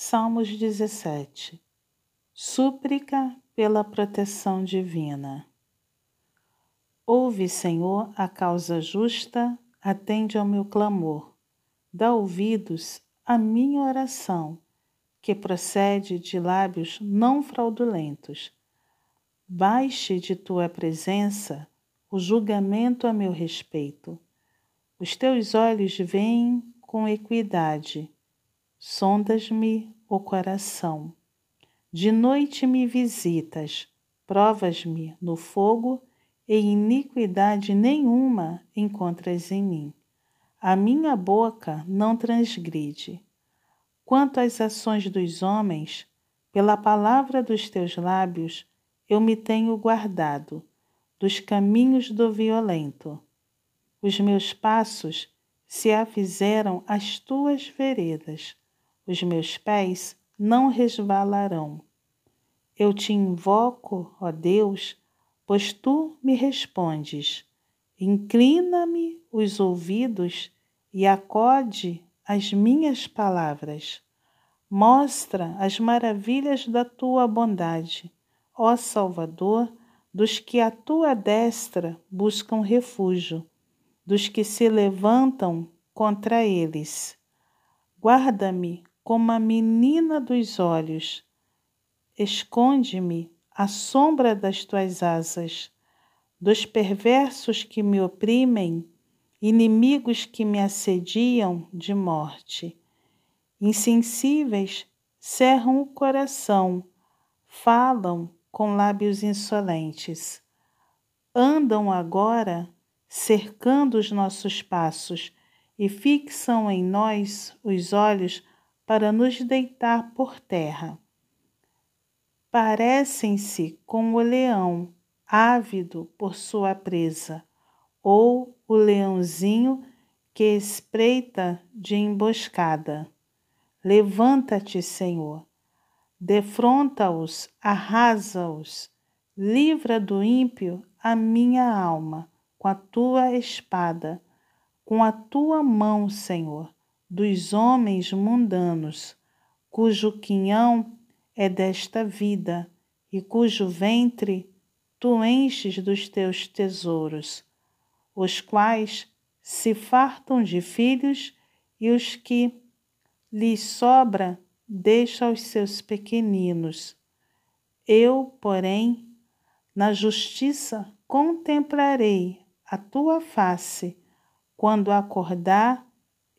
Salmos 17 Súplica pela proteção divina. Ouve, Senhor, a causa justa, atende ao meu clamor. Dá ouvidos à minha oração, que procede de lábios não fraudulentos. Baixe de tua presença o julgamento a meu respeito. Os teus olhos veem com equidade sondas-me o coração. De noite me visitas, provas-me no fogo e iniquidade nenhuma encontras em mim. A minha boca não transgride. Quanto às ações dos homens, pela palavra dos teus lábios, eu me tenho guardado dos caminhos do violento. Os meus passos se afizeram às tuas veredas os meus pés não resvalarão. Eu te invoco, ó Deus, pois tu me respondes. Inclina-me os ouvidos e acode as minhas palavras. Mostra as maravilhas da tua bondade, ó Salvador, dos que a tua destra buscam refúgio, dos que se levantam contra eles. Guarda-me como a menina dos olhos. Esconde-me à sombra das tuas asas, dos perversos que me oprimem, inimigos que me assediam de morte. Insensíveis cerram o coração, falam com lábios insolentes. Andam agora cercando os nossos passos e fixam em nós os olhos para nos deitar por terra. Parecem-se com o leão, ávido por sua presa, ou o leãozinho que espreita de emboscada. Levanta-te, Senhor, defronta-os, arrasa-os, livra do ímpio a minha alma com a tua espada, com a tua mão, Senhor dos homens mundanos, cujo quinhão é desta vida e cujo ventre tu enches dos teus tesouros, os quais se fartam de filhos e os que lhes sobra deixa aos seus pequeninos. Eu, porém, na justiça contemplarei a tua face quando acordar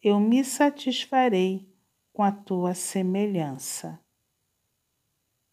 eu me satisfarei com a tua semelhança.